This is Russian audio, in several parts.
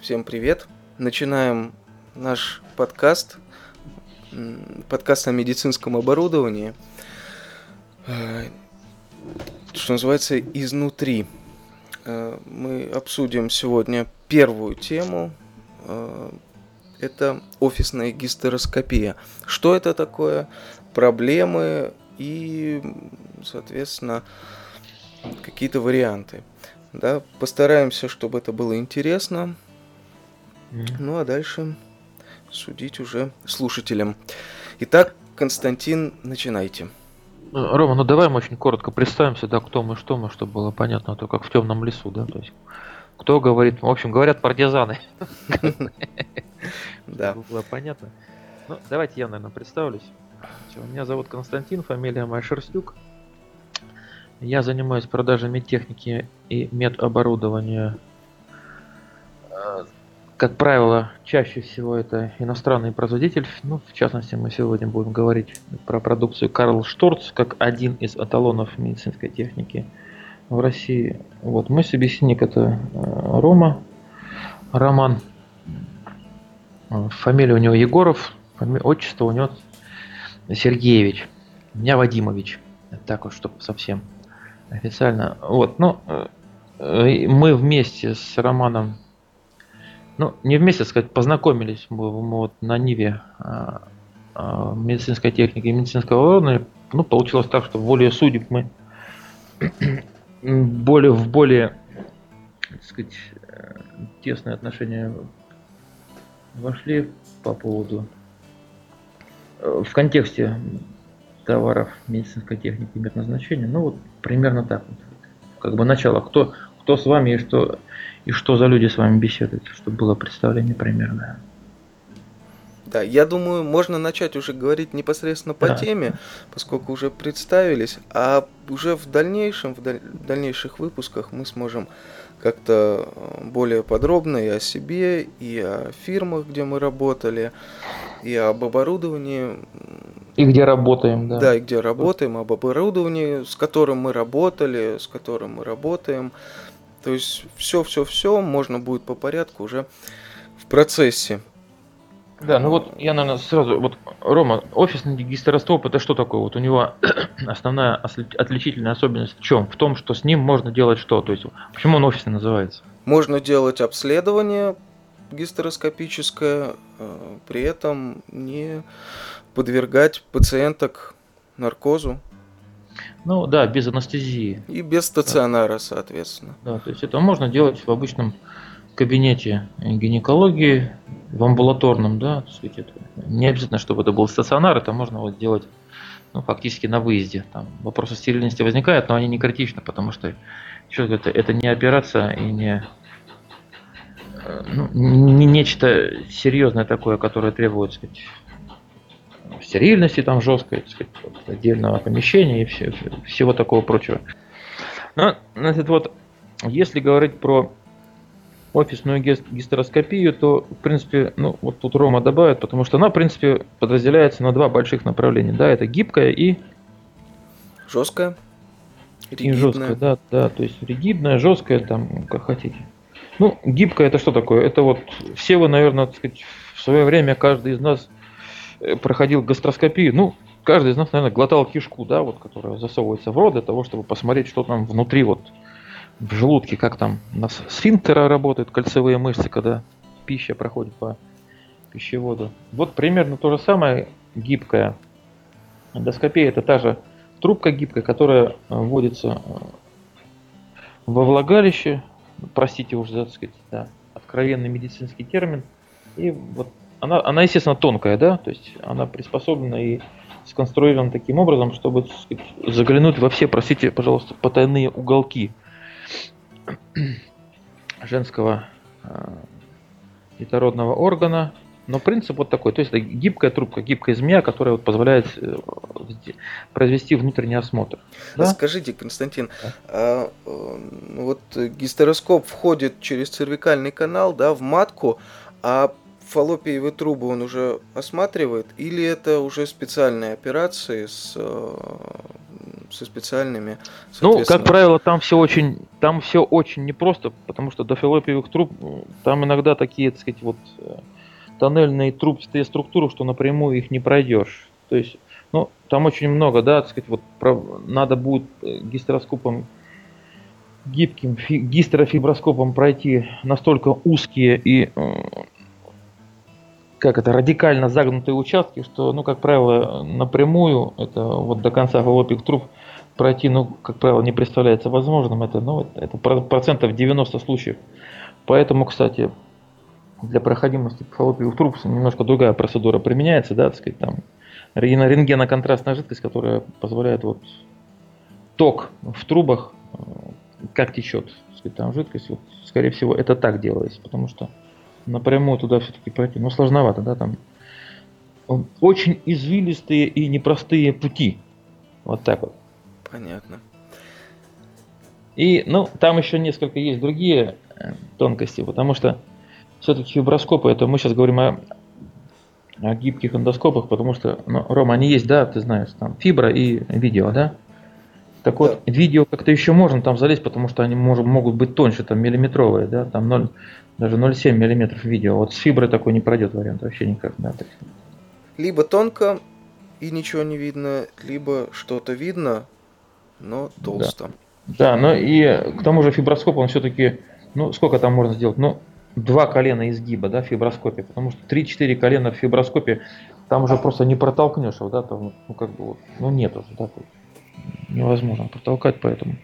Всем привет. Начинаем наш подкаст. Подкаст о медицинском оборудовании. Э, что называется, изнутри. Э, мы обсудим сегодня первую тему. Э, это офисная гистероскопия. Что это такое? Проблемы и, соответственно, какие-то варианты. Да, постараемся, чтобы это было интересно. Mm-hmm. Ну а дальше судить уже слушателям. Итак, Константин, начинайте. Ну, Рома, ну давай мы очень коротко представимся, да, кто мы, что мы, чтобы было понятно, а то как в темном лесу, да, то есть кто говорит, в общем, говорят партизаны. Да. Было понятно. Ну, давайте я, наверное, представлюсь. Меня зовут Константин, фамилия моя Шерстюк. Я занимаюсь продажей медтехники и медоборудования. Э, как правило, чаще всего это иностранный производитель. Ну, в частности, мы сегодня будем говорить про продукцию Карл Шторц, как один из эталонов медицинской техники в России. Вот, мой собеседник это э, Рома, Роман. Фамилия у него Егоров, фами... отчество у него Сергеевич. У меня Вадимович. Так вот, чтобы совсем официально. Вот, ну, э, мы вместе с Романом, ну, не вместе, сказать, познакомились мы, мы вот на Ниве а, а, медицинской техники и медицинского оборудования. Ну, получилось так, что более судеб мы более в более, так сказать, э, тесные отношения вошли по поводу э, в контексте товаров медицинской техники и медназначения. Ну вот примерно так вот. Как бы начало, кто, кто с вами и что, и что за люди с вами беседуют, чтобы было представление примерное. Да, я думаю, можно начать уже говорить непосредственно по да. теме, поскольку уже представились, а уже в дальнейшем, в дальнейших выпусках мы сможем как-то э, более подробно и о себе, и о фирмах, где мы работали, и об оборудовании. И где работаем, да. Да, и где работаем, об оборудовании, с которым мы работали, с которым мы работаем. То есть все-все-все можно будет по порядку уже в процессе. Да, ну вот я, наверное, сразу, вот, Рома, офисный гистероскоп это что такое? Вот у него основная отличительная особенность в чем? В том, что с ним можно делать что? То есть, почему он офисный называется? Можно делать обследование гистероскопическое, э, при этом не подвергать пациенток наркозу. Ну да, без анестезии. И без стационара, да. соответственно. Да, то есть это можно делать в обычном кабинете гинекологии, в амбулаторном, да, это не обязательно, чтобы это был стационар, это можно вот делать ну, фактически на выезде. Там вопросы стерильности возникают, но они не критичны, потому что еще это, это не операция и не, э, ну, не нечто серьезное такое, которое требует сказать, стерильности там жесткой, сказать, отдельного помещения и все, всего такого прочего. Но, значит, вот, если говорить про офисную гистероскопию, то, в принципе, ну, вот тут Рома добавит, потому что она, в принципе, подразделяется на два больших направления. Да, это гибкая и... Жесткая. Ригидная. И жесткая, да, да, то есть ригидная, жесткая, там, как хотите. Ну, гибкая это что такое? Это вот все вы, наверное, так сказать, в свое время каждый из нас проходил гастроскопию. Ну, каждый из нас, наверное, глотал кишку, да, вот, которая засовывается в рот для того, чтобы посмотреть, что там внутри вот в желудке, как там у нас сфинктера работают, кольцевые мышцы, когда пища проходит по пищеводу. Вот примерно то же самое гибкая эндоскопия. Это та же трубка гибкая, которая э, вводится э, во влагалище. Простите уже, так сказать, да, откровенный медицинский термин. И вот она, она, естественно, тонкая, да, то есть она приспособлена и сконструирована таким образом, чтобы сказать, заглянуть во все, простите, пожалуйста, потайные уголки женского э, детородного органа. Но принцип вот такой, то есть это гибкая трубка, гибкая змея, которая вот позволяет э, произвести внутренний осмотр. Да? Скажите, Константин, да. а, ну вот гистероскоп входит через цервикальный канал, да, в матку, а фаллопиевые трубы он уже осматривает, или это уже специальные операции с со специальными. Ну, как правило, там все очень, там все очень непросто, потому что до филопиевых труб там иногда такие, так сказать, вот э, тоннельные трубчатые структуры, что напрямую их не пройдешь. То есть, ну, там очень много, да, так сказать, вот про, надо будет э, гистероскопом гибким фи, гистерофиброскопом пройти настолько узкие и как это, радикально загнутые участки, что, ну, как правило, напрямую, это вот до конца фаллопик труб пройти, ну, как правило, не представляется возможным. Это, ну, это процентов 90 случаев. Поэтому, кстати, для проходимости фаллопиевых труб немножко другая процедура применяется, да, так сказать, там рентгеноконтрастная жидкость, которая позволяет вот ток в трубах, э, как течет, так сказать, там жидкость, вот, скорее всего, это так делается, потому что напрямую туда все-таки пройти. Ну, сложновато, да, там. Очень извилистые и непростые пути. Вот так вот. Понятно. И, ну, там еще несколько есть другие э, тонкости, потому что все-таки фиброскопы, это мы сейчас говорим о, о гибких эндоскопах, потому что, ну, Рома, они есть, да, ты знаешь, там фибра и видео, да? Так вот, да. видео как-то еще можно там залезть, потому что они может, могут быть тоньше, там миллиметровые, да, там 0, даже 0,7 миллиметров видео. Вот с фиброй такой не пройдет вариант вообще никак. Да. Либо тонко и ничего не видно, либо что-то видно, но толсто. Да. да, но и к тому же фиброскоп, он все-таки, ну сколько там можно сделать? Ну, два колена изгиба, да, в фиброскопе, потому что 3-4 колена в фиброскопе там уже просто не протолкнешь, да, там, ну как бы, вот, ну нет уже, да, невозможно протолкать, поэтому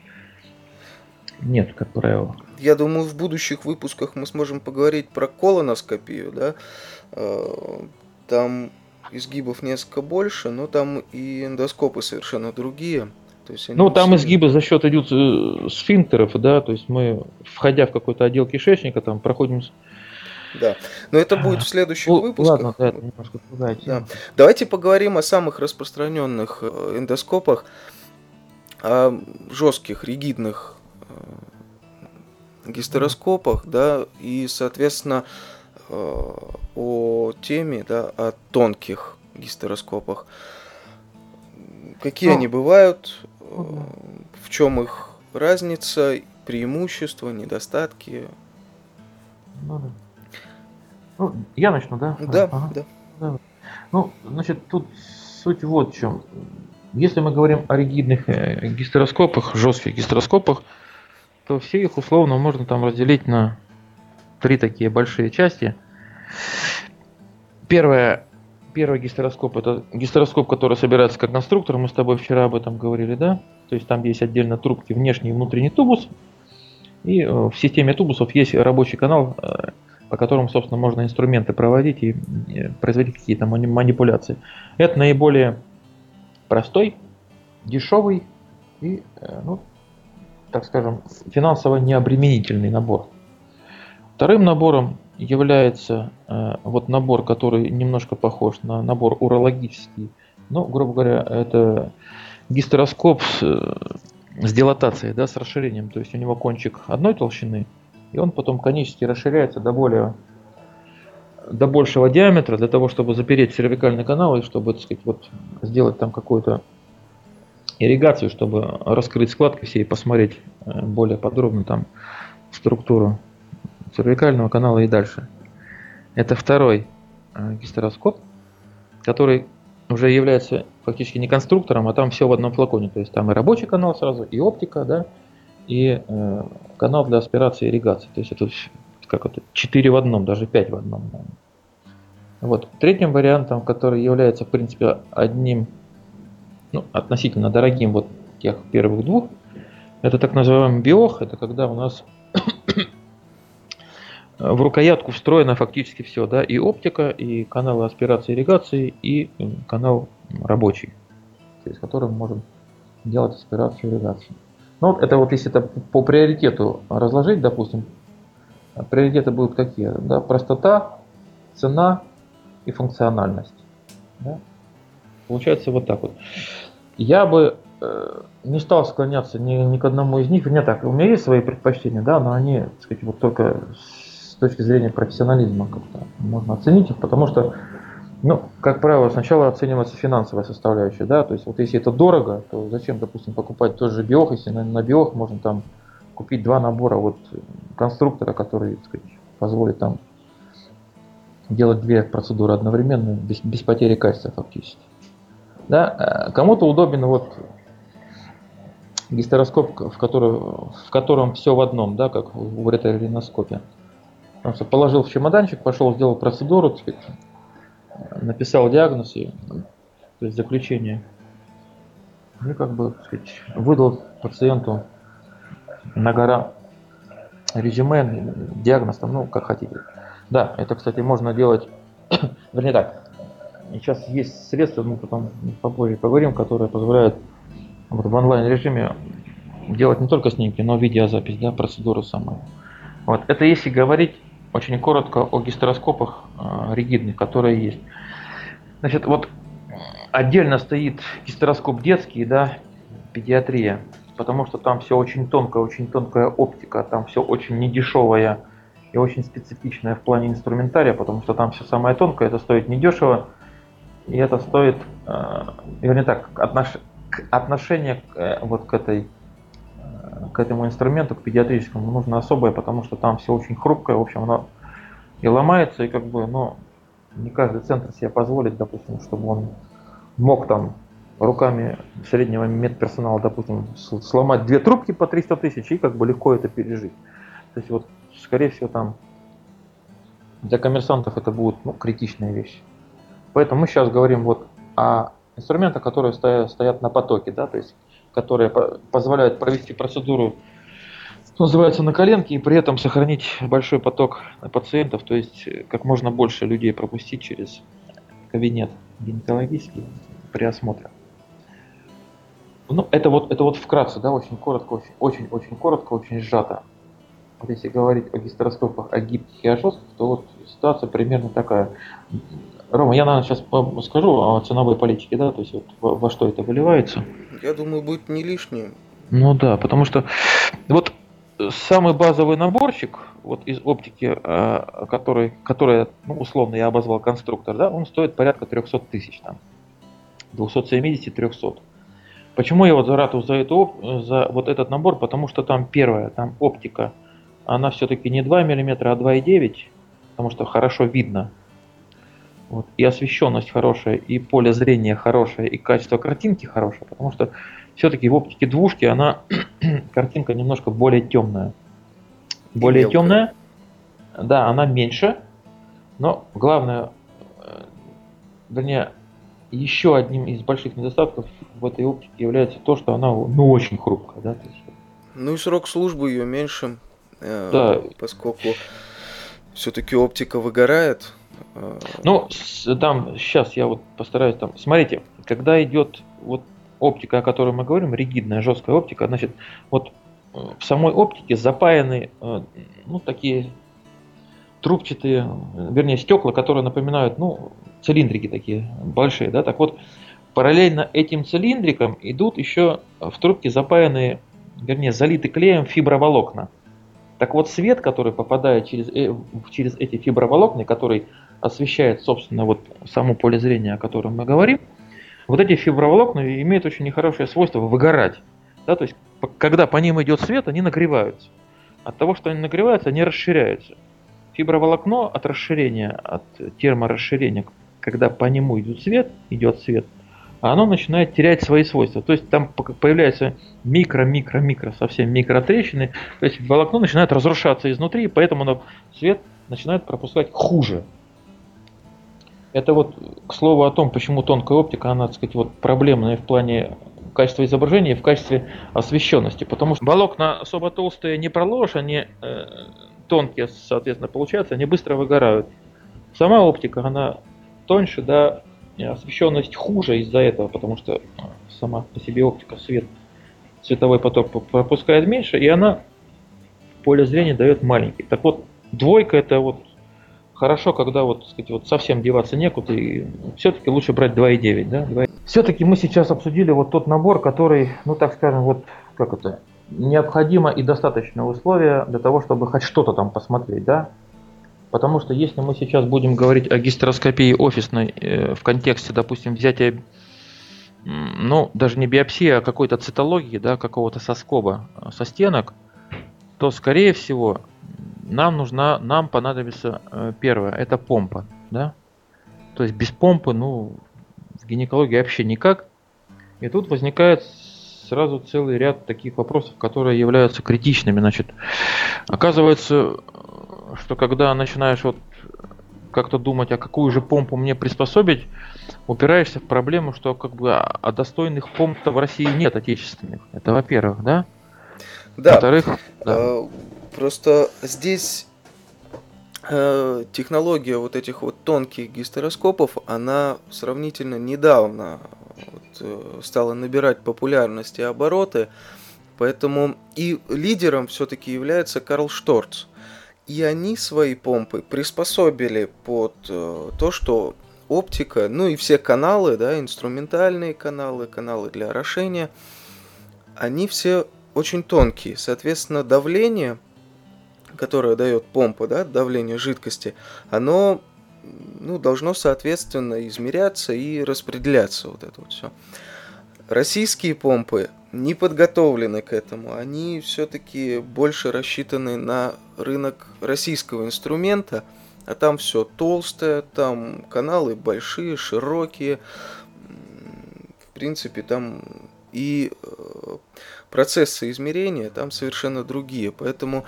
нет, как правило. Я думаю, в будущих выпусках мы сможем поговорить про колоноскопию, да. Э, там изгибов несколько больше, но там и эндоскопы совершенно другие. То есть ну, там все... изгибы за счет идут э, сфинктеров, да, то есть мы, входя в какой-то отдел кишечника, там проходим да. Но это будет в следующих ну, выпусках. Ладно, да, немножко да. Давайте поговорим о самых распространенных э, эндоскопах, о жестких, ригидных гистероскопах, да, и, соответственно, э, о теме, да, о тонких гистероскопах. Какие ну, они бывают, э, в чем их разница, преимущества, недостатки? Ну, ну я начну, да? Да, ага. да. да. Ну, значит, тут суть вот в чем. Если мы говорим о ригидных э, гистероскопах, жестких гистероскопах, то все их условно можно там разделить на три такие большие части. Первое, первый гистероскоп это гистероскоп, который собирается как конструктор. Мы с тобой вчера об этом говорили, да? То есть там есть отдельно трубки, внешний и внутренний тубус. И э, в системе тубусов есть рабочий канал, э, по которому, собственно, можно инструменты проводить и производить какие-то манипуляции. Это наиболее простой, дешевый и э, ну, так скажем, финансово необременительный набор. Вторым набором является э, вот набор, который немножко похож на набор урологический. Ну, грубо говоря, это гистероскоп с, с дилатацией, да, с расширением. То есть у него кончик одной толщины, и он потом конически расширяется до более до большего диаметра для того, чтобы запереть cerвикальный канал и чтобы, так сказать, вот сделать там какую-то ирригацию, чтобы раскрыть складки все и посмотреть э, более подробно там структуру цервикального канала и дальше. Это второй э, гистероскоп, который уже является фактически не конструктором, а там все в одном флаконе. То есть там и рабочий канал сразу, и оптика, да, и э, канал для аспирации и ирригации. То есть это как это, 4 в одном, даже 5 в одном. Вот. Третьим вариантом, который является, в принципе, одним ну, относительно дорогим вот тех первых двух, это так называемый биох, это когда у нас в рукоятку встроено фактически все, да, и оптика, и каналы аспирации и ирригации, и канал рабочий, через который мы можем делать аспирацию и ирригацию. Ну вот это вот если это по приоритету разложить, допустим, приоритеты будут какие? Да, простота, цена и функциональность. Да? Получается вот так вот. Я бы э, не стал склоняться ни, ни к одному из них. У меня так, у меня есть свои предпочтения, да, но они, так сказать, вот только с точки зрения профессионализма как-то можно оценить их, потому что Ну, как правило, сначала оценивается финансовая составляющая, да, то есть вот если это дорого, то зачем, допустим, покупать тот же биох, если на, на биох можно там купить два набора вот конструктора, который, так сказать, позволит там делать две процедуры одновременно, без, без потери качества фактически. Да, э, кому-то удобен вот гистероскоп, в, который, в котором все в одном, да, как в ретрориноскопе. Потому что положил в чемоданчик, пошел, сделал процедуру, так сказать, написал диагноз и то есть заключение. И как бы так сказать, выдал пациенту на гора резюме, диагноз там, ну, как хотите. Да, это, кстати, можно делать, вернее так, сейчас есть средства, мы потом попозже поговорим, которые позволяют вот в онлайн режиме делать не только снимки, но видеозапись, да, процедуру самой. Вот. Это если говорить очень коротко о гистероскопах э, ригидных, которые есть. Значит, вот отдельно стоит гистероскоп детский, да, педиатрия, потому что там все очень тонкая, очень тонкая оптика, там все очень недешевое и очень специфичное в плане инструментария, потому что там все самое тонкое, это стоит недешево, и это стоит, э, вернее так, отнош, отношение к, э, вот к этой к этому инструменту, к педиатрическому, нужно особое, потому что там все очень хрупкое, в общем, оно и ломается, и как бы, ну, не каждый центр себе позволит, допустим, чтобы он мог там руками среднего медперсонала, допустим, сломать две трубки по 300 тысяч и как бы легко это пережить. То есть вот, скорее всего, там для коммерсантов это будет ну, критичная вещь. Поэтому мы сейчас говорим вот о инструментах, которые стоят, стоят на потоке, да, то есть которые позволяют провести процедуру, что называется, на коленке и при этом сохранить большой поток пациентов, то есть э, как можно больше людей пропустить через кабинет гинекологический при осмотре. Ну, это вот, это вот вкратце, да, очень коротко, очень, очень, очень коротко, очень сжато. Вот если говорить о гистероскопах, о гибких и о жестких, то вот ситуация примерно такая. Рома, я, наверное, сейчас скажу о ценовой политике, да, то есть вот во, во что это выливается. Я думаю, будет не лишним. Ну да, потому что вот самый базовый наборчик вот из оптики, а, который, который ну, условно я обозвал конструктор, да, он стоит порядка 300 тысяч там. 270-300. Почему я вот рату за, эту, за вот этот набор? Потому что там первое, там оптика, она все-таки не 2 мм, а 2,9, потому что хорошо видно вот. И освещенность хорошая, и поле зрения хорошее, и качество картинки хорошее, потому что все-таки в оптике двушки она картинка немножко более темная. Более темная, да, она меньше, но главное, э, вернее, еще одним из больших недостатков в этой оптике является то, что она ну, очень хрупкая. Да? То есть... Ну и срок службы ее меньше, э, да. поскольку все-таки оптика выгорает, ну, там, сейчас я вот постараюсь там. Смотрите, когда идет вот оптика, о которой мы говорим, ригидная, жесткая оптика, значит, вот э, в самой оптике запаяны, э, ну, такие трубчатые, вернее, стекла, которые напоминают, ну, цилиндрики такие большие, да, так вот, параллельно этим цилиндрикам идут еще в трубке запаянные, вернее, залиты клеем фиброволокна. Так вот, свет, который попадает через, э, через эти фиброволокна, который освещает, собственно, вот само поле зрения, о котором мы говорим, вот эти фиброволокна имеют очень нехорошее свойство выгорать. Да, то есть, когда по ним идет свет, они нагреваются. От того, что они нагреваются, они расширяются. Фиброволокно от расширения, от терморасширения, когда по нему идет свет, идет свет, оно начинает терять свои свойства. То есть там появляются микро-микро-микро, совсем микротрещины. То есть волокно начинает разрушаться изнутри, и поэтому оно свет начинает пропускать хуже. Это вот к слову о том, почему тонкая оптика, она, так сказать, вот проблемная в плане качества изображения и в качестве освещенности. Потому что волокна особо толстые не проложишь, они э, тонкие, соответственно, получаются, они быстро выгорают. Сама оптика, она тоньше, да, освещенность хуже из-за этого, потому что сама по себе оптика свет, световой поток пропускает меньше, и она поле зрения дает маленький. Так вот, двойка это вот хорошо, когда вот, сказать, вот совсем деваться некуда, и все-таки лучше брать 2,9, да? 2... Все-таки мы сейчас обсудили вот тот набор, который, ну так скажем, вот как это, необходимо и достаточное условие для того, чтобы хоть что-то там посмотреть, да? Потому что если мы сейчас будем говорить о гистероскопии офисной э, в контексте, допустим, взятия, ну, даже не биопсии, а какой-то цитологии, да, какого-то соскоба э, со стенок, то, скорее всего, нам нужна, нам понадобится э, первое, это помпа, да. То есть без помпы, ну, в гинекологии вообще никак. И тут возникает сразу целый ряд таких вопросов, которые являются критичными. Значит, оказывается, что когда начинаешь вот как-то думать, а какую же помпу мне приспособить, упираешься в проблему, что как бы а достойных помп в России нет отечественных. Это во-первых, да? Да. Во-вторых, да. Э, просто здесь э, технология вот этих вот тонких гистероскопов, она сравнительно недавно вот, э, стала набирать популярность и обороты, поэтому и лидером все-таки является Карл Шторц. И они свои помпы приспособили под э, то, что оптика, ну и все каналы, да, инструментальные каналы, каналы для орошения, они все очень тонкие. Соответственно, давление, которое дает помпа, да, давление жидкости, оно ну, должно соответственно измеряться и распределяться вот это вот все. Российские помпы не подготовлены к этому. Они все-таки больше рассчитаны на рынок российского инструмента, а там все толстое, там каналы большие, широкие. В принципе, там и э, процессы измерения там совершенно другие. Поэтому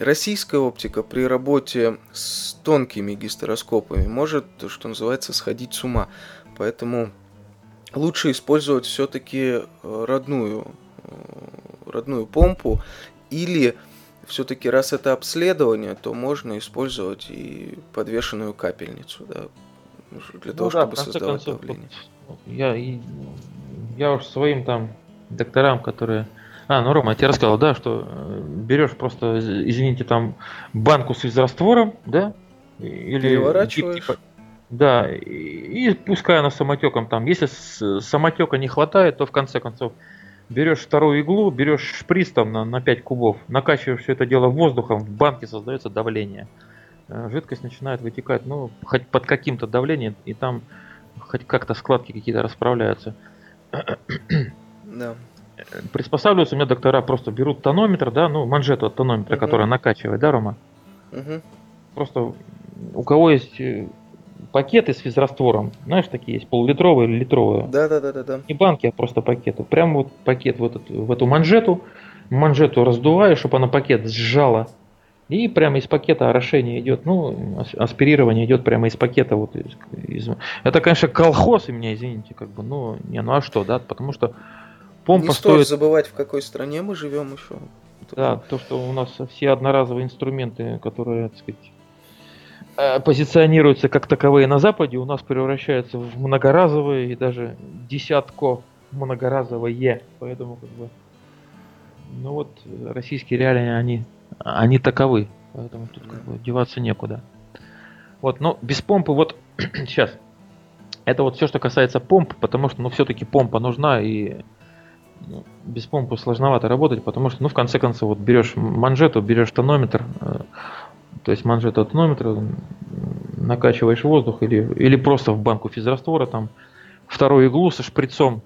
российская оптика при работе с тонкими гистероскопами может, что называется, сходить с ума. Поэтому лучше использовать все-таки э, родную, э, родную помпу или все-таки раз это обследование, то можно использовать и подвешенную капельницу, да, для ну того, да, чтобы создавать концов, давление. Я, я уж своим там докторам, которые... А, ну, Рома, я тебе рассказал, да, что э, берешь просто, извините, там банку с раствором, да, или Переворачиваешь. Типа, да, и, пускай она самотеком там. Если самотека не хватает, то в конце концов берешь вторую иглу, берешь шприц там на, на 5 кубов, накачиваешь все это дело воздухом, в банке создается давление. Э, жидкость начинает вытекать, ну, хоть под каким-то давлением, и там хоть как-то складки какие-то расправляются. Да. Приспосабливаются у меня доктора, просто берут тонометр, да, ну, манжету от тонометра, угу. которая накачивает, да, Рома? Угу. Просто у кого есть э, пакеты с физраствором, знаешь, такие есть, полулитровые или литровые. Да, да, да, да, да. Не банки, а просто пакеты. Прям вот пакет в, этот, в эту манжету, манжету раздуваешь, чтобы она пакет сжала. И прямо из пакета орошение идет, ну, аспирирование идет прямо из пакета. Вот из, из... Это, конечно, колхоз, и меня извините, как бы, ну, не, ну а что, да, потому что помпа Не стоит забывать, в какой стране мы живем еще. Да, то, что у нас все одноразовые инструменты, которые, так сказать, Э, позиционируются как таковые на Западе, у нас превращаются в многоразовые и даже десятко многоразовые. Поэтому как бы, ну вот российские реалии, они, они таковы. Поэтому тут как бы деваться некуда. Вот, но без помпы, вот сейчас. Это вот все, что касается помп, потому что, ну, все-таки помпа нужна, и ну, без помпы сложновато работать, потому что, ну, в конце концов, вот берешь манжету, берешь тонометр, э, то есть манжету тонометра, накачиваешь воздух или, или просто в банку физраствора, там вторую иглу со шприцом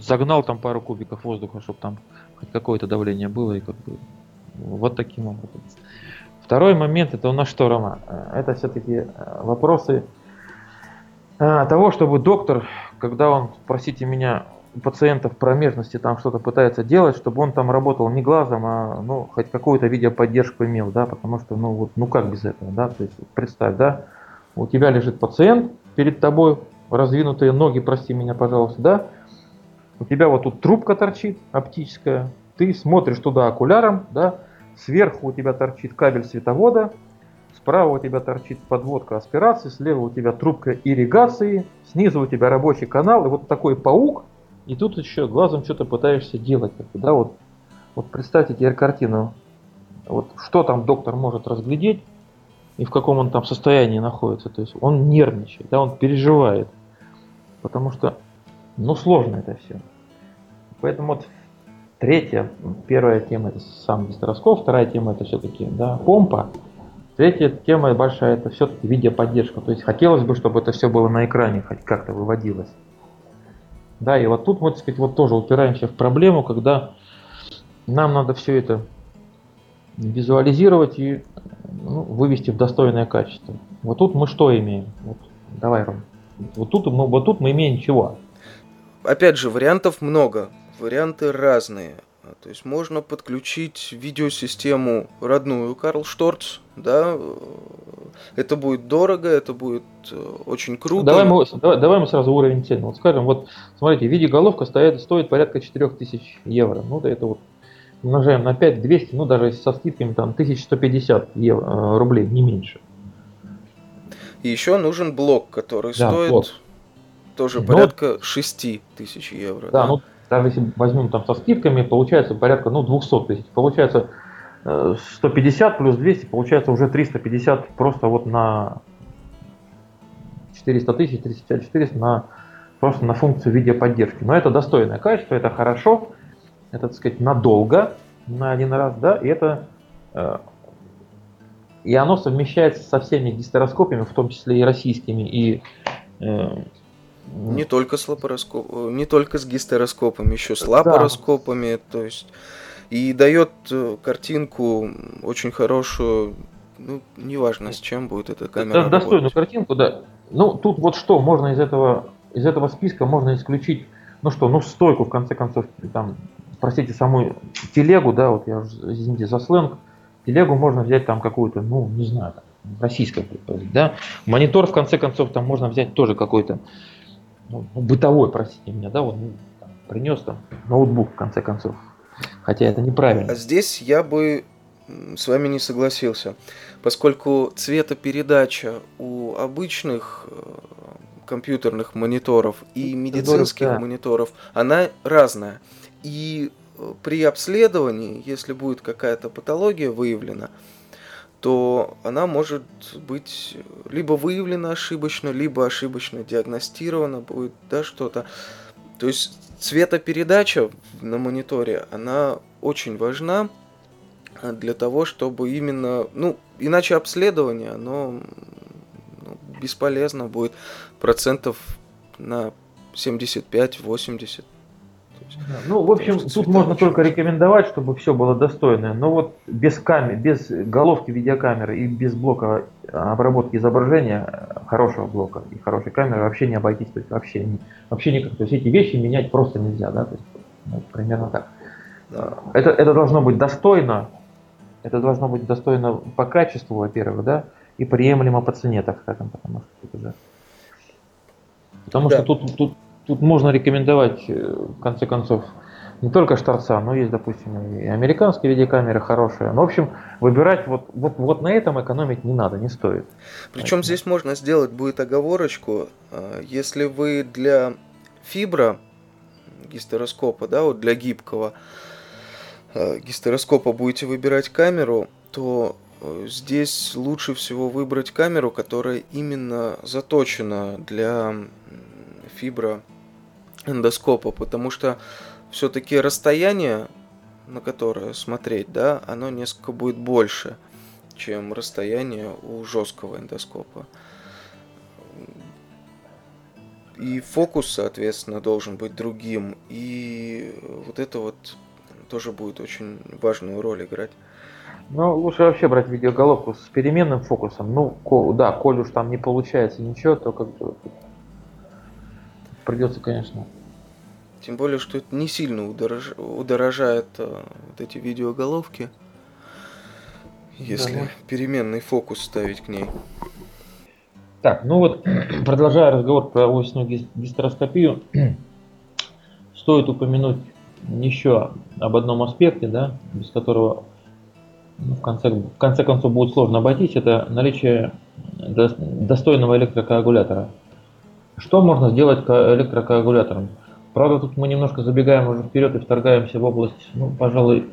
загнал там пару кубиков воздуха, чтобы там хоть какое-то давление было и как бы вот таким образом. Второй момент это у нас что, Рома? Это все-таки э, вопросы э, того, чтобы доктор, когда он, простите меня, пациентов промежности там что-то пытается делать, чтобы он там работал не глазом, а ну, хоть какую-то видеоподдержку имел, да, потому что, ну вот, ну как без этого, да, то есть представь, да, у тебя лежит пациент перед тобой, раздвинутые ноги, прости меня, пожалуйста, да, у тебя вот тут трубка торчит оптическая, ты смотришь туда окуляром, да, сверху у тебя торчит кабель световода, справа у тебя торчит подводка аспирации, слева у тебя трубка ирригации, снизу у тебя рабочий канал, и вот такой паук, и тут еще глазом что-то пытаешься делать. Да, вот, вот представьте теперь картину. Вот что там доктор может разглядеть и в каком он там состоянии находится. То есть он нервничает, да, он переживает. Потому что, ну, сложно это все. Поэтому вот третья, первая тема это сам гистероскоп, вторая тема это все-таки да, помпа. Третья тема большая, это все-таки видеоподдержка. То есть хотелось бы, чтобы это все было на экране, хоть как-то выводилось. Да, и вот тут, вот, сказать, вот тоже упираемся в проблему, когда нам надо все это визуализировать и ну, вывести в достойное качество. Вот тут мы что имеем? Вот, давай, Ром. Вот тут, мы, вот тут мы имеем чего? Опять же, вариантов много. Варианты разные. То есть можно подключить видеосистему родную Карл Шторц, да, это будет дорого, это будет э, очень круто. Давай мы, давай, давай мы сразу уровень цен. Вот скажем, вот смотрите, видеоголовка стоит, стоит порядка 4000 евро. Ну, это вот умножаем на 5, 200, ну даже со скидками там 1150 евро, э, рублей, не меньше. И еще нужен блок, который да, стоит блок. тоже ну, порядка 6 тысяч евро. Да, да, ну даже если возьмем там со скидками, получается порядка ну, 200 тысяч. Получается 150 э, плюс 200, получается уже 350 просто вот на 400 тысяч, 350 400 на просто на функцию видеоподдержки. Но это достойное качество, это хорошо, это, так сказать, надолго, на один раз, да, и это э, и оно совмещается со всеми гистероскопами, в том числе и российскими, и э, не только с лапароскоп, не только с гистероскопами, еще с лапароскопами, да. то есть и дает э, картинку очень хорошую, ну, неважно с чем будет эта камера. Да, достойную картинку, да. Ну, тут вот что, можно из этого, из этого списка можно исключить, ну что, ну стойку, в конце концов, там, простите, саму телегу, да, вот я уже, извините за сленг, телегу можно взять там какую-то, ну, не знаю, российскую, да. Монитор, в конце концов, там можно взять тоже какой-то, ну, бытовой, простите меня, да, вот ну, там, принес там ноутбук, в конце концов. Хотя это неправильно. А здесь я бы с вами не согласился, поскольку цветопередача у обычных э, компьютерных мониторов и медицинских да. мониторов, она разная. И э, при обследовании, если будет какая-то патология выявлена, то она может быть либо выявлена ошибочно, либо ошибочно диагностирована будет, да, что-то. То есть цветопередача на мониторе, она очень важна для того, чтобы именно, ну, иначе обследование, оно ну, бесполезно будет процентов на 75-80 ну, в общем, тут можно только рекомендовать, чтобы все было достойное. Но вот без камеры, без головки видеокамеры и без блока обработки изображения, хорошего блока и хорошей камеры вообще не обойтись. То есть вообще, вообще никак. То есть эти вещи менять просто нельзя, да? То есть, ну, примерно так. Это, это должно быть достойно. Это должно быть достойно по качеству, во-первых, да, и приемлемо по цене, так скажем, потому что тут уже. Потому да. что тут, тут тут можно рекомендовать, э, в конце концов, не только Шторца, но есть, допустим, и американские видеокамеры хорошие. Ну, в общем, выбирать вот, вот, вот на этом экономить не надо, не стоит. Причем Поэтому. здесь можно сделать будет оговорочку, э, если вы для фибра гистероскопа, да, вот для гибкого э, гистероскопа будете выбирать камеру, то здесь лучше всего выбрать камеру, которая именно заточена для фибра эндоскопа, потому что все-таки расстояние, на которое смотреть, да, оно несколько будет больше, чем расстояние у жесткого эндоскопа. И фокус, соответственно, должен быть другим. И вот это вот тоже будет очень важную роль играть. Ну, лучше вообще брать видеоголовку с переменным фокусом. Ну, да, коль уж там не получается ничего, то как бы придется, конечно. Тем более, что это не сильно удорож... удорожает а, вот эти видеоголовки, если да. переменный фокус ставить к ней. Так, ну вот, продолжая разговор про осную гистероскопию, стоит упомянуть еще об одном аспекте, да, без которого ну, в, конце, в конце концов будет сложно обойтись, это наличие достойного электрокоагулятора. Что можно сделать электрокоагулятором? Правда, тут мы немножко забегаем уже вперед и вторгаемся в область, ну, пожалуй,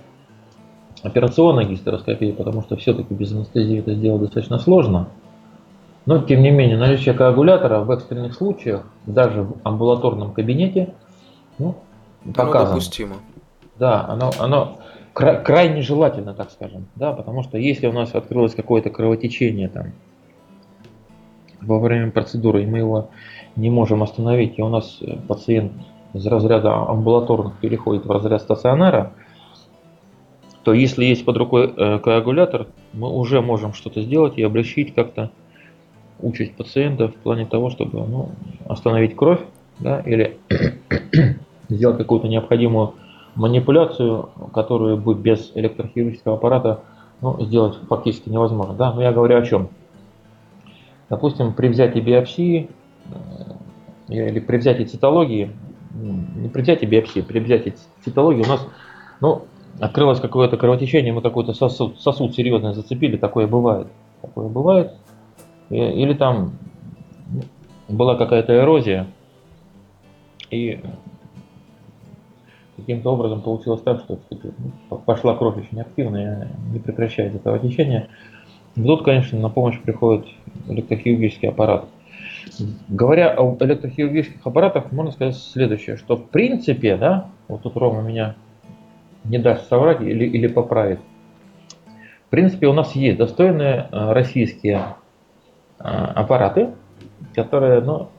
операционной гистероскопии, потому что все-таки без анестезии это сделать достаточно сложно. Но, тем не менее, наличие коагулятора в экстренных случаях, даже в амбулаторном кабинете, ну, показано. Оно допустимо. Да, оно, оно кра- крайне желательно, так скажем, да, потому что если у нас открылось какое-то кровотечение там во время процедуры, и мы его не можем остановить, и у нас э, пациент из разряда амбулаторных переходит в разряд стационара, то если есть под рукой э, коагулятор, мы уже можем что-то сделать и облегчить как-то участь пациента в плане того, чтобы ну, остановить кровь да, или сделать какую-то необходимую манипуляцию, которую бы без электрохирургического аппарата ну, сделать фактически невозможно. Да? Но я говорю о чем? Допустим, при взятии биопсии или при взятии цитологии, не при взятии биопсии, при взятии цитологии у нас ну, открылось какое-то кровотечение, мы какой-то сосуд, сосуд серьезно зацепили, такое бывает. Такое бывает. Или там была какая-то эрозия, и каким-то образом получилось так, что ну, пошла кровь очень активная, не прекращается кровотечение. Тут, конечно, на помощь приходит электрохирургический аппарат. Говоря о электрохирургических аппаратах, можно сказать следующее, что в принципе, да, вот тут Рома меня не даст соврать или, или поправит. В принципе, у нас есть достойные э, российские э, аппараты, которые, ну,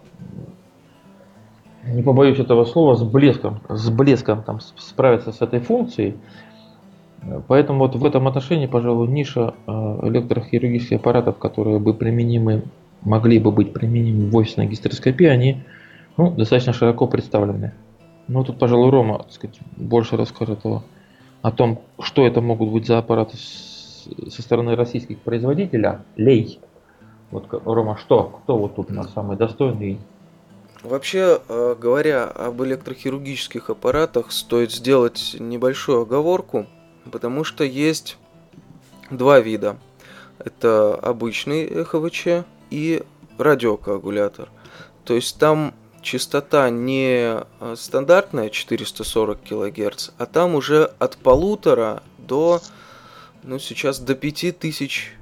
не побоюсь этого слова, с блеском, с блеском там справиться с этой функцией. Поэтому вот в этом отношении, пожалуй, ниша э, электрохирургических аппаратов, которые бы применимы, могли бы быть применимы в офисной гистероскопии, они ну, достаточно широко представлены. Ну, тут, пожалуй, Рома так сказать, больше расскажет о, о том, что это могут быть за аппараты с, со стороны российских производителей. Лей. Вот, Рома, что? Кто вот тут у нас самый достойный? Вообще, э, говоря об электрохирургических аппаратах, стоит сделать небольшую оговорку, потому что есть два вида. Это обычный ЭХВЧ и радиокоагулятор. То есть там частота не э, стандартная 440 кГц, а там уже от полутора до, ну сейчас до 5000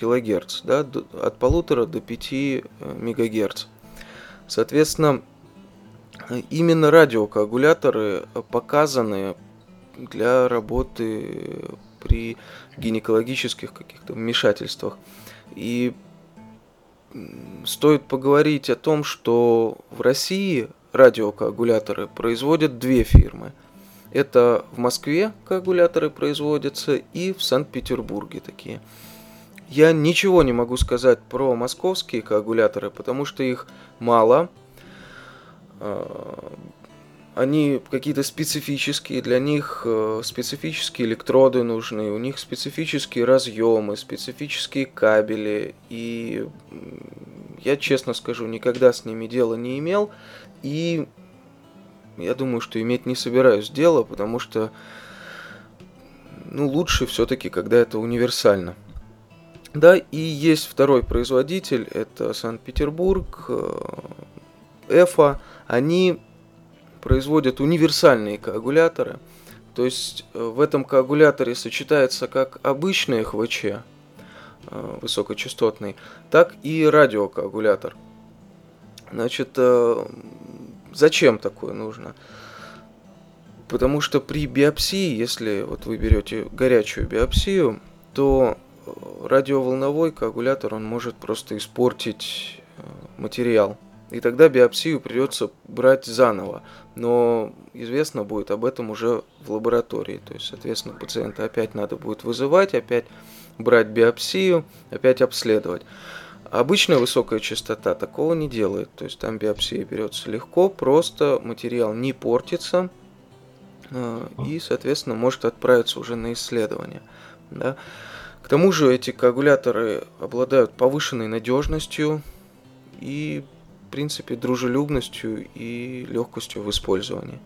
кГц, да, от полутора до 5 э, МГц. Соответственно, именно радиокоагуляторы показаны для работы при гинекологических каких-то вмешательствах. И стоит поговорить о том, что в России радиокоагуляторы производят две фирмы. Это в Москве коагуляторы производятся и в Санкт-Петербурге такие. Я ничего не могу сказать про московские коагуляторы, потому что их мало. Они какие-то специфические, для них э, специфические электроды нужны, у них специфические разъемы, специфические кабели. И я честно скажу, никогда с ними дела не имел. И я думаю, что иметь не собираюсь дело, потому что ну, лучше все-таки, когда это универсально. Да, и есть второй производитель, это Санкт-Петербург, э, Эфа. Они производят универсальные коагуляторы. То есть э, в этом коагуляторе сочетается как обычный ХВЧ, э, высокочастотный, так и радиокоагулятор. Значит, э, зачем такое нужно? Потому что при биопсии, если вот вы берете горячую биопсию, то радиоволновой коагулятор он может просто испортить материал. И тогда биопсию придется брать заново. Но известно будет об этом уже в лаборатории. То есть, соответственно, пациента опять надо будет вызывать, опять брать биопсию, опять обследовать. Обычная высокая частота такого не делает. То есть там биопсия берется легко, просто материал не портится э, и, соответственно, может отправиться уже на исследование. Да? К тому же эти коагуляторы обладают повышенной надежностью и в принципе, дружелюбностью и легкостью в использовании.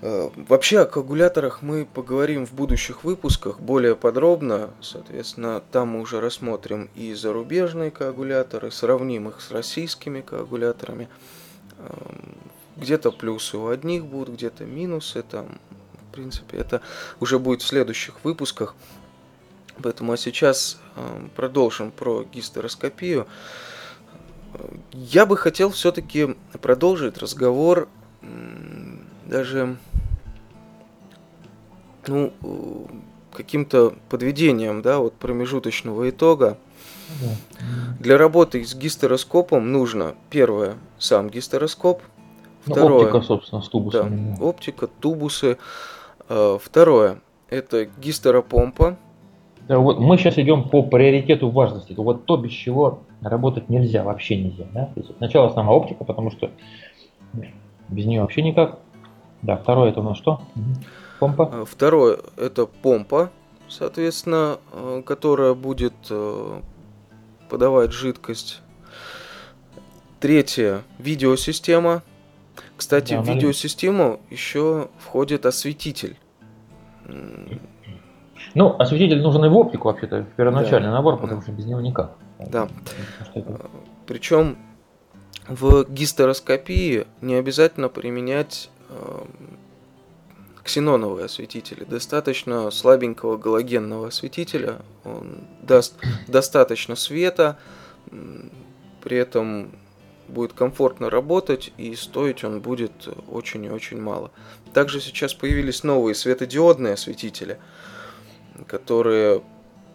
Э, вообще о коагуляторах мы поговорим в будущих выпусках более подробно. Соответственно, там мы уже рассмотрим и зарубежные коагуляторы, сравним их с российскими коагуляторами. Эм, где-то плюсы у одних будут, где-то минусы. Там, в принципе, это уже будет в следующих выпусках. Поэтому а сейчас эм, продолжим про гистероскопию. Я бы хотел все-таки продолжить разговор даже ну, каким-то подведением, да, вот промежуточного итога. Для работы с гистероскопом нужно, первое, сам гистероскоп, ну, второе, оптика, собственно, с тубусами. Да, оптика, тубусы. Э, второе, это гистеропомпа. Вот мы сейчас идем по приоритету важности. Вот то, без чего работать нельзя, вообще нельзя. Да? То есть сначала сама оптика, потому что без нее вообще никак. Да, второе это у нас что? Помпа? Э, второе это помпа, соответственно, э, которая будет подавать жидкость. Третье видеосистема. Кстати, да, в видеосистему еще входит осветитель. Ну, осветитель нужен и в оптику, вообще-то, в первоначальный да. набор, потому что без него никак. Да. Причем в гистероскопии не обязательно применять э, ксеноновые осветители. Достаточно слабенького галогенного осветителя. Он даст достаточно света, при этом будет комфортно работать и стоить он будет очень и очень мало. Также сейчас появились новые светодиодные осветители, которые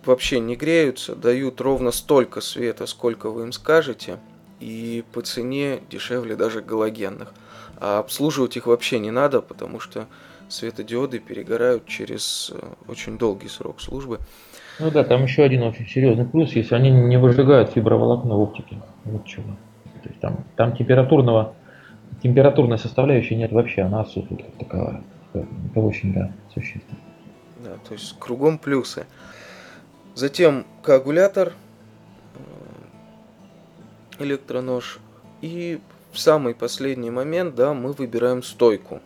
вообще не греются, дают ровно столько света, сколько вы им скажете, и по цене дешевле даже галогенных. А обслуживать их вообще не надо, потому что светодиоды перегорают через э, очень долгий срок службы. Ну да, там еще один очень серьезный плюс, если они не выжигают фиброволокно в оптике. Вот чего. То есть там, там температурного, температурной составляющей нет вообще, она отсутствует как таковая. Это очень, да, существенно. Да, то есть кругом плюсы. Затем коагулятор, э, электронож. И в самый последний момент, да, мы выбираем стойку.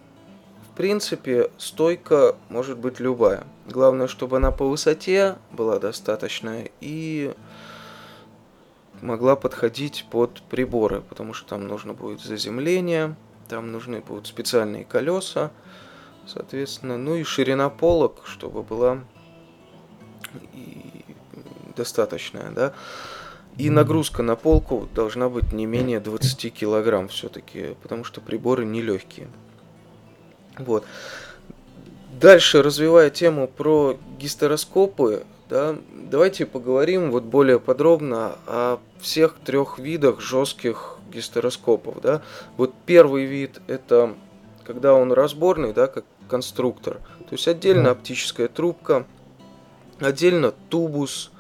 В принципе, стойка может быть любая. Главное, чтобы она по высоте была достаточная и могла подходить под приборы, потому что там нужно будет заземление, там нужны будут специальные колеса, соответственно, ну и ширина полок, чтобы была и достаточная, да. И нагрузка на полку должна быть не менее 20 килограмм все-таки, потому что приборы нелегкие. Вот. Дальше, развивая тему про гистероскопы, да, давайте поговорим вот более подробно о всех трех видах жестких гистероскопов. Да. Вот первый вид это когда он разборный, да, как конструктор. То есть отдельно оптическая трубка, отдельно тубус.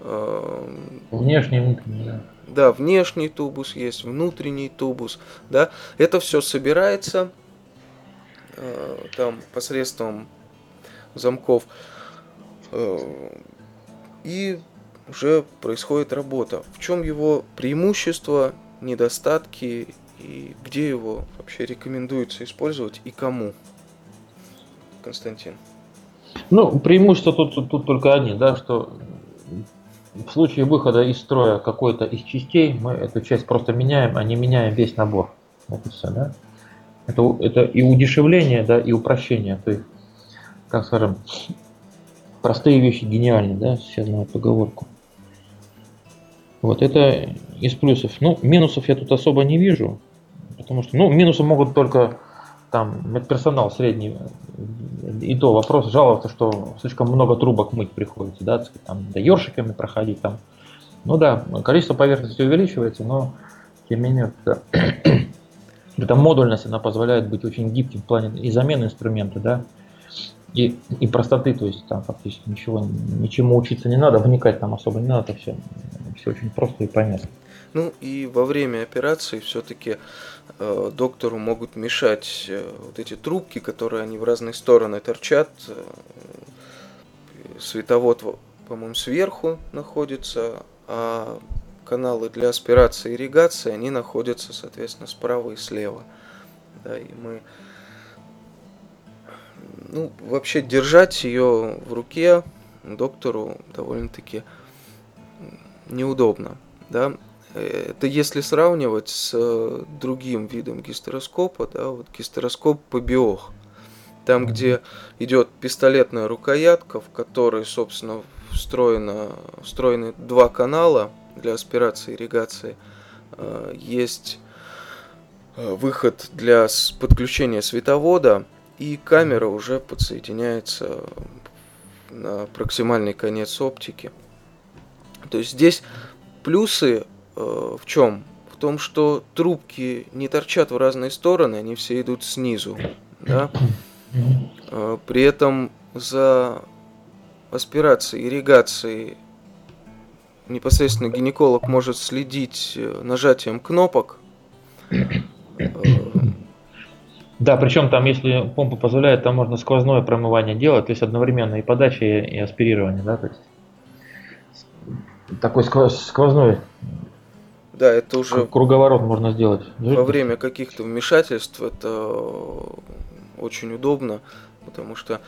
Э, внешний, внутренний, да. Да, внешний тубус есть, внутренний тубус, да. Это все собирается э, там посредством замков. Э, и уже происходит работа. В чем его преимущество, недостатки и где его вообще рекомендуется использовать и кому? Константин. Ну, преимущество тут, тут, только одни, да, что в случае выхода из строя какой-то из частей мы эту часть просто меняем, а не меняем весь набор. Вот и все, да. Это, это и удешевление, да, и упрощение. То есть, как скажем, простые вещи гениальны, да, все знают поговорку. Вот это из плюсов. Ну, минусов я тут особо не вижу, потому что, ну, минусы могут только там медперсонал средний, и то вопрос жаловаться, что слишком много трубок мыть приходится, да, там, да, ёршиками проходить там. Ну да, количество поверхности увеличивается, но тем не менее, это, эта модульность, она позволяет быть очень гибким в плане и замены инструмента, да, и, и простоты, то есть там фактически ничего, ничему учиться не надо, вникать там особо не надо, это все, все очень просто и понятно. Ну и во время операции все-таки доктору могут мешать э, вот эти трубки, которые они в разные стороны торчат. Э, световод, по-моему, сверху находится, а каналы для аспирации и ирригации, они находятся, соответственно, справа и слева. Да, и мы ну, вообще держать ее в руке доктору довольно-таки неудобно. Да? Это если сравнивать с другим видом гистероскопа, да, вот гистероскоп по биох. Там, где идет пистолетная рукоятка, в которой, собственно, встроено, встроены два канала для аспирации и ирригации. Э, есть э, выход для подключения световода – и камера уже подсоединяется на проксимальный конец оптики. То есть здесь плюсы э, в чем? В том, что трубки не торчат в разные стороны, они все идут снизу. Да? Э, при этом за аспирацией, ирригацией непосредственно гинеколог может следить э, нажатием кнопок. Да, причем там, если помпа позволяет, там можно сквозное промывание делать, то есть одновременно и подача, и, и аспирирование, да, то есть такой сквозной да, это уже круговорот можно сделать. Во время каких-то вмешательств это очень удобно, потому что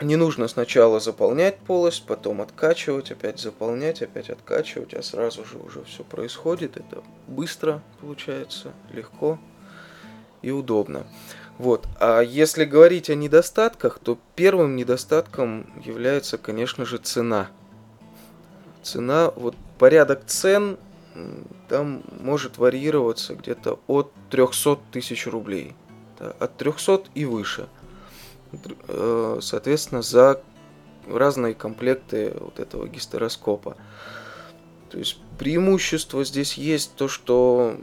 не нужно сначала заполнять полость, потом откачивать, опять заполнять, опять откачивать, а сразу же уже все происходит. Это быстро получается, легко и удобно. Вот. А если говорить о недостатках, то первым недостатком является, конечно же, цена. Цена, вот порядок цен там может варьироваться где-то от 300 тысяч рублей. От 300 и выше. Э, соответственно, за разные комплекты вот этого гистероскопа. То есть преимущество здесь есть то, что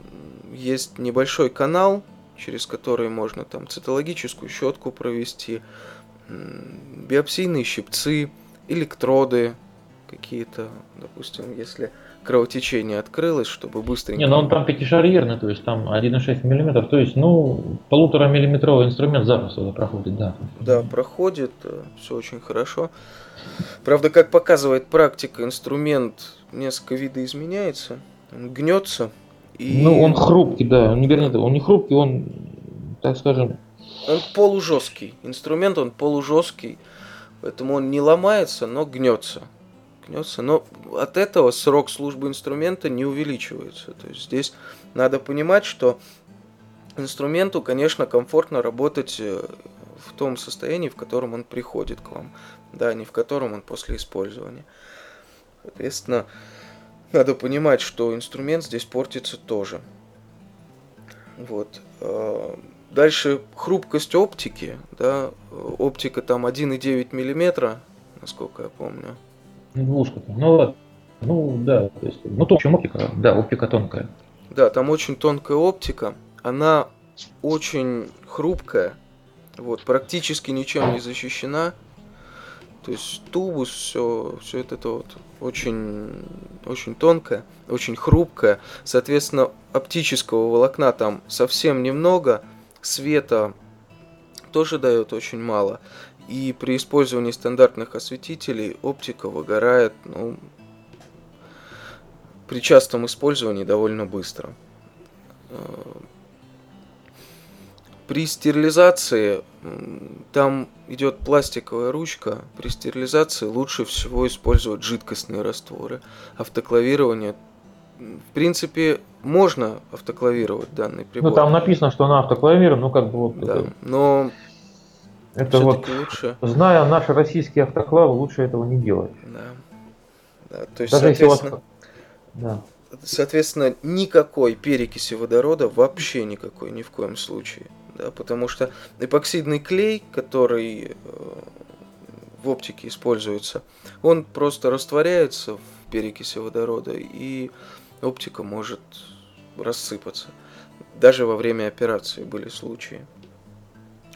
есть небольшой канал, через который можно там цитологическую щетку провести, биопсийные щипцы, электроды какие-то, допустим, если кровотечение открылось, чтобы быстренько... Не, ну он там пятишарьерный, то есть там 1,6 мм, то есть, ну, полутора миллиметровый инструмент запросто проходит, да. Да, проходит, э, все очень хорошо. Правда, как показывает практика, инструмент несколько видоизменяется, он гнется, и... Ну, он хрупкий, да. Не вернее, он не хрупкий, он, так скажем... Он полужесткий. Инструмент, он полужесткий. Поэтому он не ломается, но гнется. Гнется. Но от этого срок службы инструмента не увеличивается. То есть здесь надо понимать, что инструменту, конечно, комфортно работать э, в том состоянии, в котором он приходит к вам, да, не в котором он после использования. Соответственно, надо понимать, что инструмент здесь портится тоже. Вот. А, дальше хрупкость оптики. Да, оптика там 1,9 мм, насколько я помню. Двушка там. Ну ладно. Ну да, то есть, ну то, чем оптика, да, оптика тонкая. Да, там очень тонкая оптика. Она очень хрупкая. Вот, практически ничем не защищена. То есть тубус, все, все это, это вот очень, очень тонкое, очень хрупкое. Соответственно, оптического волокна там совсем немного, света тоже дает очень мало. И при использовании стандартных осветителей оптика выгорает ну, при частом использовании довольно быстро. При стерилизации там идет пластиковая ручка. При стерилизации лучше всего использовать жидкостные растворы. Автоклавирование в принципе, можно автоклавировать данный прибор. Ну, там написано, что она автоклавирована, ну, как бы вот... Да, это, но... Это вот, лучше... зная наши российские автоклавы, лучше этого не делать. Да. да то есть, Даже соответственно... Если у вас... Да. Соответственно, никакой перекиси водорода, вообще никакой, ни в коем случае да, потому что эпоксидный клей, который э, в оптике используется, он просто растворяется в перекиси водорода, и оптика может рассыпаться. Даже во время операции были случаи.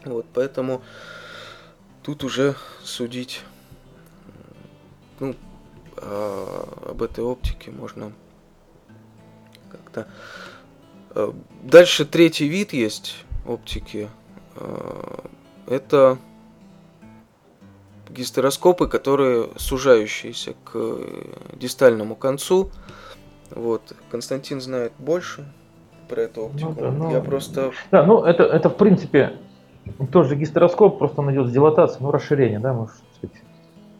Вот, поэтому тут уже судить ну, а, об этой оптике можно как-то. Э, дальше третий вид есть оптики. Э, это гистероскопы, которые сужающиеся к дистальному концу. Вот. Константин знает больше про эту ну оптику. Ну, да, ну, Я просто... Да, ну это, это в принципе тоже гистероскоп, просто он идет с дилатацией, ну расширение, да, мы сказать,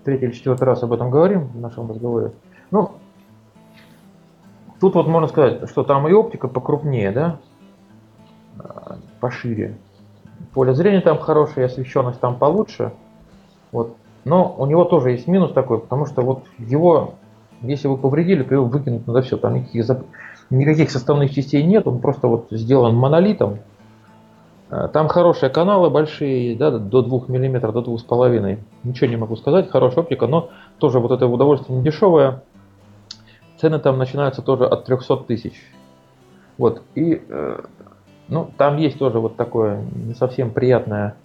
третий или четвертый раз об этом говорим в нашем разговоре. Ну, тут вот можно сказать, что там и оптика покрупнее, да, пошире. Поле зрения там хорошее, освещенность там получше. Вот. Но у него тоже есть минус такой, потому что вот его, если вы повредили, то его выкинуть надо все. Там никаких, никаких составных частей нет, он просто вот сделан монолитом. Э, там хорошие каналы большие, да, до 2 мм, до 2,5. Ничего не могу сказать, хорошая оптика, но тоже вот это удовольствие не дешевое. Цены там начинаются тоже от 300 тысяч. Вот, и э, ну, там есть тоже вот такое не совсем приятное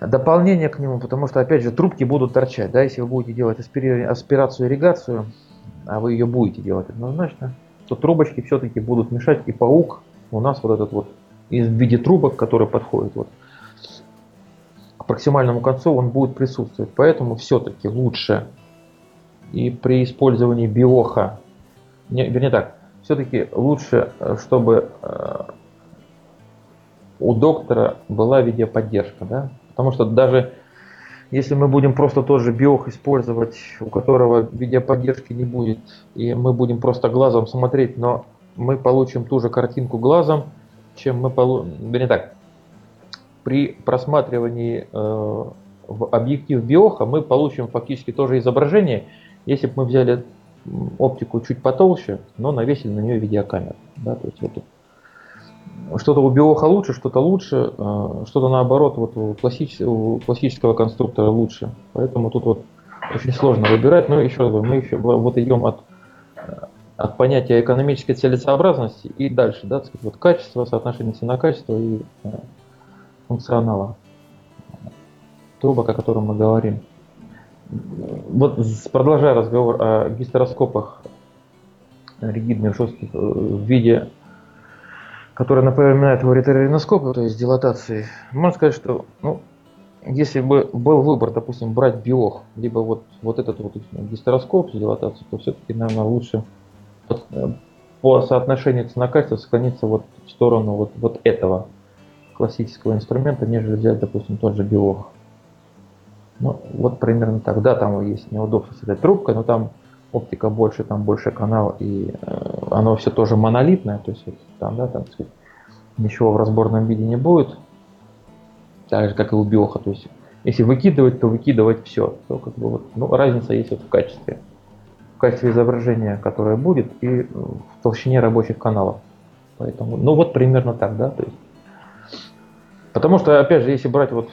дополнение к нему, потому что, опять же, трубки будут торчать, да, если вы будете делать аспири... аспирацию, ирригацию, а вы ее будете делать однозначно, то трубочки все-таки будут мешать, и паук у нас вот этот вот в виде трубок, которые подходят вот к максимальному концу, он будет присутствовать. Поэтому все-таки лучше и при использовании биоха, не, вернее так, все-таки лучше, чтобы э, у доктора была видеоподдержка, да, потому что даже если мы будем просто тот же биох использовать, у которого видеоподдержки не будет, и мы будем просто глазом смотреть, но мы получим ту же картинку глазом, чем мы получим, вернее так, при просматривании э, в объектив биоха мы получим фактически то же изображение, если бы мы взяли оптику чуть потолще, но навесили на нее видеокамеру. Да, то есть вот что-то у биоха лучше, что-то лучше, э, что-то наоборот вот у, классического, у классического конструктора лучше. Поэтому тут вот очень сложно выбирать. Но еще раз мы еще вот идем от от понятия экономической целесообразности и дальше, да, сказать, вот качество, соотношение цена-качество и э, функционала трубок, о котором мы говорим. Вот продолжая разговор о гистероскопах ригидных, жестких э, в виде, который напоминает варитериноскопы, то есть дилатации, можно сказать, что ну, если бы был выбор, допустим, брать биох, либо вот, вот этот вот гистероскоп с дилатацией, то все-таки, наверное, лучше по соотношению цена-качество склониться вот в сторону вот, вот этого классического инструмента, нежели взять, допустим, тот же биох. Ну, вот примерно так. Да, там есть неудобство с этой трубкой, но там оптика больше, там больше канал, и э, оно все тоже монолитное, то есть вот, там, да, там, сказать, ничего в разборном виде не будет, так же, как и у биоха, то есть если выкидывать, то выкидывать все, то как бы вот, ну, разница есть вот в качестве в качестве изображения, которое будет, и в толщине рабочих каналов. Поэтому, ну вот примерно так, да, то есть. Потому что, опять же, если брать вот,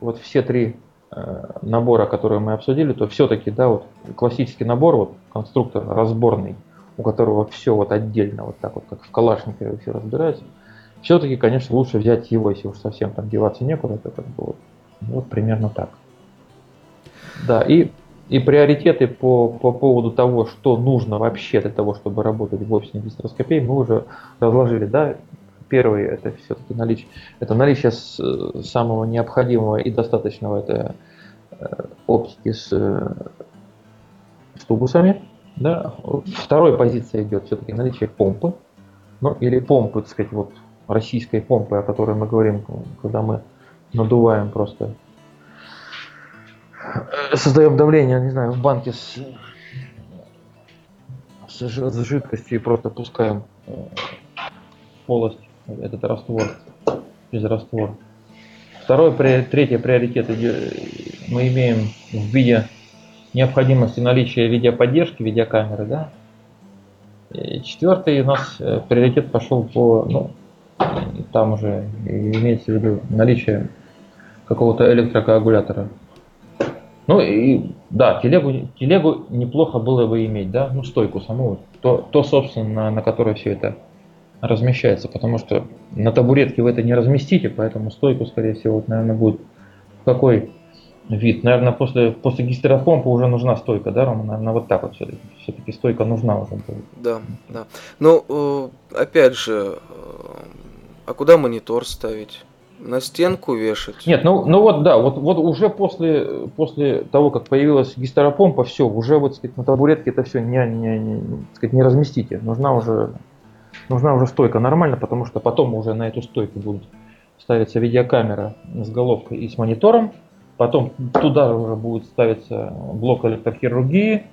вот все три э, набора, которые мы обсудили, то все-таки, да, вот классический набор, вот конструктор разборный, у которого все вот отдельно, вот так вот, как в Калашникове все разбирается, все-таки, конечно, лучше взять его, если уж совсем там деваться некуда, то как бы вот, вот примерно так. Да, и и приоритеты по, по поводу того, что нужно вообще для того, чтобы работать в офисной гистероскопии, мы уже разложили. Да? Первый это все-таки наличие, это наличие самого необходимого и достаточного это э, оптики с, э, с тубусами. Да? Второй позиция идет все-таки наличие помпы. Ну, или помпы, так сказать, вот российской помпы, о которой мы говорим, когда мы надуваем просто Э, создаем давление, не знаю, в банке с, с, с жидкостью и просто пускаем э, полость этот раствор через раствор. Второй, третий приоритет мы имеем в виде необходимости наличия видеоподдержки, видеокамеры, да. И четвертый у нас э, приоритет пошел по, ну, там уже имеется в виду наличие какого-то электрокоагулятора ну и да, телегу, телегу неплохо было бы иметь, да, ну стойку саму, то, то собственно, на, на которой все это размещается, потому что на табуретке вы это не разместите, поэтому стойку, скорее всего, вот, наверное, будет какой вид. Наверное, после, после гистеропомпы уже нужна стойка, да, Рома? Наверное, вот так вот все-таки. Все-таки стойка нужна уже будет. Да, да. Ну, э, опять же, э, а куда монитор ставить? На стенку вешать? Нет, ну, ну вот да, вот, вот уже после, после того, как появилась гистеропомпа, все, уже вот сказать, на табуретке это все не, не, не, сказать, не разместите. Нужна уже, нужна уже стойка нормально, потому что потом уже на эту стойку будут ставиться видеокамера с головкой и с монитором. Потом туда уже будет ставиться блок электрохирургии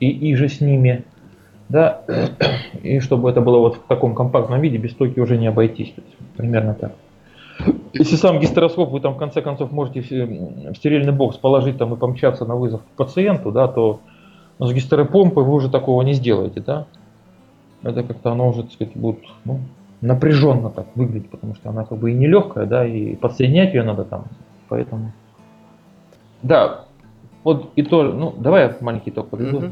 и, и же с ними. Да, и чтобы это было вот в таком компактном виде, без стойки уже не обойтись. Примерно так. Если сам гистероскоп вы там в конце концов можете в стерильный бокс положить там и помчаться на вызов к пациенту, да, то с гистеропомпой вы уже такого не сделаете, да. Это как-то оно уже, так сказать, будет ну, напряженно так выглядит, потому что она как бы и нелегкая, да, и подсоединять ее надо там, поэтому. Да, вот итог, ну давай маленький итог подведу. Угу.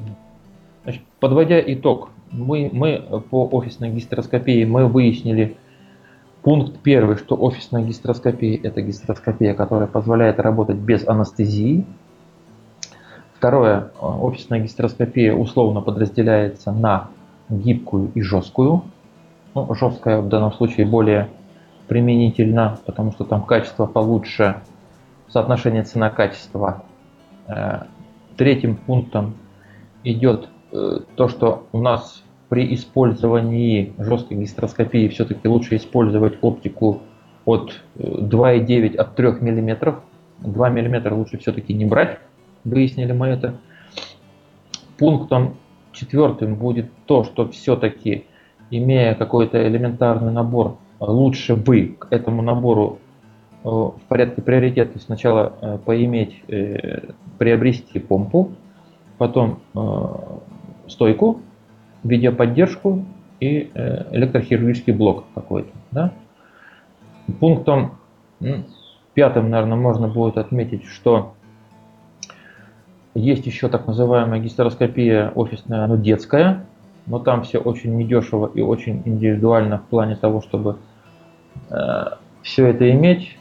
Значит, подводя итог, мы, мы по офисной гистероскопии мы выяснили пункт первый, что офисная гистероскопия это гистероскопия, которая позволяет работать без анестезии. Второе, офисная гистероскопия условно подразделяется на гибкую и жесткую. Ну, жесткая в данном случае более применительна, потому что там качество получше, соотношение цена-качество. Э, третьим пунктом идет Э, то, что у нас при использовании жесткой гистероскопии все-таки лучше использовать оптику от 2,9 э, от 3 мм. 2 мм лучше все-таки не брать, выяснили мы это. Пунктом четвертым будет то, что все-таки, имея какой-то элементарный набор, лучше вы к этому набору э, в порядке приоритета сначала поиметь, приобрести помпу, потом стойку, видеоподдержку и э, электрохирургический блок какой-то. Да? Пунктом пятым, наверное, можно будет отметить, что есть еще так называемая гистероскопия офисная, но детская, но там все очень недешево и очень индивидуально в плане того, чтобы э, все это иметь,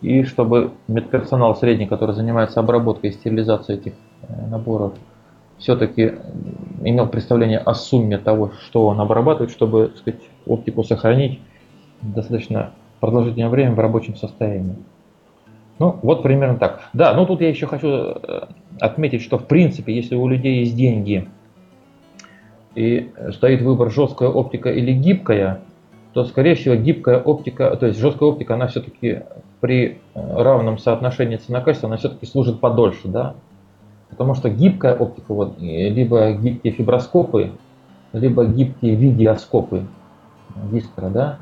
и чтобы медперсонал средний, который занимается обработкой и стерилизацией этих э, наборов, все-таки имел представление о сумме того, что он обрабатывает, чтобы так сказать, оптику сохранить достаточно продолжительное время в рабочем состоянии. Ну, вот примерно так. Да, ну тут я еще хочу э, отметить, что в принципе, если у людей есть деньги и стоит выбор жесткая оптика или гибкая, то скорее всего гибкая оптика, то есть жесткая оптика, она все-таки при э, равном соотношении цена-качество, она все-таки служит подольше, да, Потому что гибкая оптика, вот, либо гибкие фиброскопы, либо гибкие видеоскопы. Дистера, да,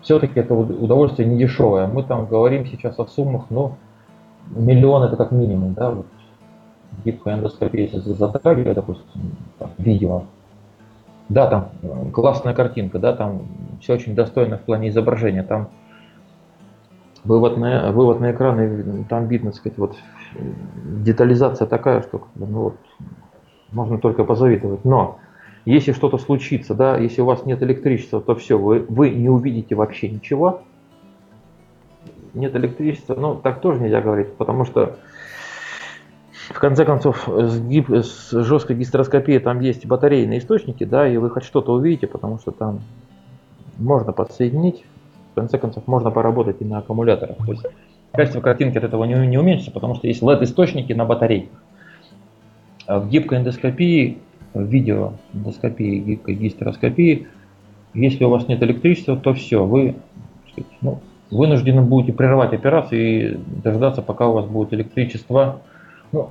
все-таки это удовольствие не дешевое. Мы там говорим сейчас о суммах, ну, миллион это как минимум, да, вот. Гибкая эндоскопия, если затрагивать, допустим, там, видео, да, там классная картинка, да, там все очень достойно в плане изображения, там вывод на, вывод на экран, и там видно, так сказать, вот детализация такая, что ну, вот, можно только позавидовать. Но если что-то случится, да, если у вас нет электричества, то все, вы, вы не увидите вообще ничего. Нет электричества, ну так тоже нельзя говорить, потому что в конце концов с, гип, с жесткой гистероскопией там есть батарейные источники, да, и вы хоть что-то увидите, потому что там можно подсоединить. В конце концов можно поработать и на аккумуляторах. То есть качество картинки от этого не, не уменьшится, потому что есть LED-источники на батарейках. А в гибкой эндоскопии, в видеоэндоскопии, гибкой гистероскопии, если у вас нет электричества, то все, вы сказать, ну, вынуждены будете прерывать операцию и дождаться, пока у вас будет электричество. Ну,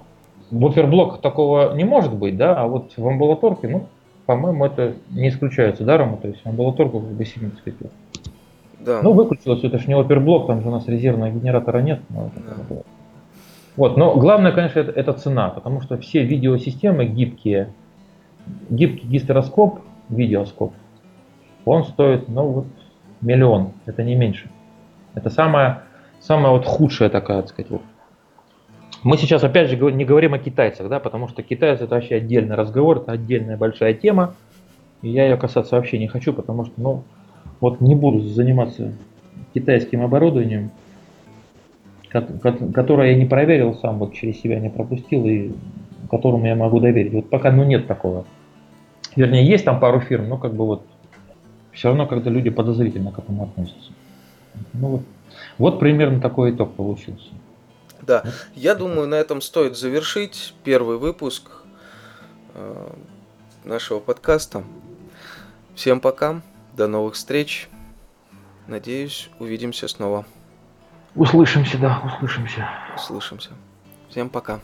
буферблок такого не может быть, да, а вот в амбулаторке, ну, по-моему, это не исключается даром, то есть амбулаторку как бы сильно, сказать, да. Ну, выключилось, это же не оперблок, там же у нас резервного генератора нет. Но да. Вот, но главное, конечно, это, это цена, потому что все видеосистемы гибкие, гибкий гистероскоп, видеоскоп, он стоит, ну вот, миллион, это не меньше. Это самая, самая вот худшая такая, так сказать, вот. Мы сейчас, опять же, не говорим о китайцах, да, потому что китайцы это вообще отдельный разговор, это отдельная большая тема, и я ее касаться вообще не хочу, потому что, ну, вот не буду заниматься китайским оборудованием, которое я не проверил сам, вот через себя не пропустил и которому я могу доверить. Вот пока ну нет такого. Вернее, есть там пару фирм, но как бы вот все равно, когда люди подозрительно к этому относятся. Ну вот, вот примерно такой итог получился. Да, я думаю, на этом стоит завершить первый выпуск э, нашего подкаста. Всем пока. До новых встреч. Надеюсь, увидимся снова. Услышимся, да, услышимся. Услышимся. Всем пока.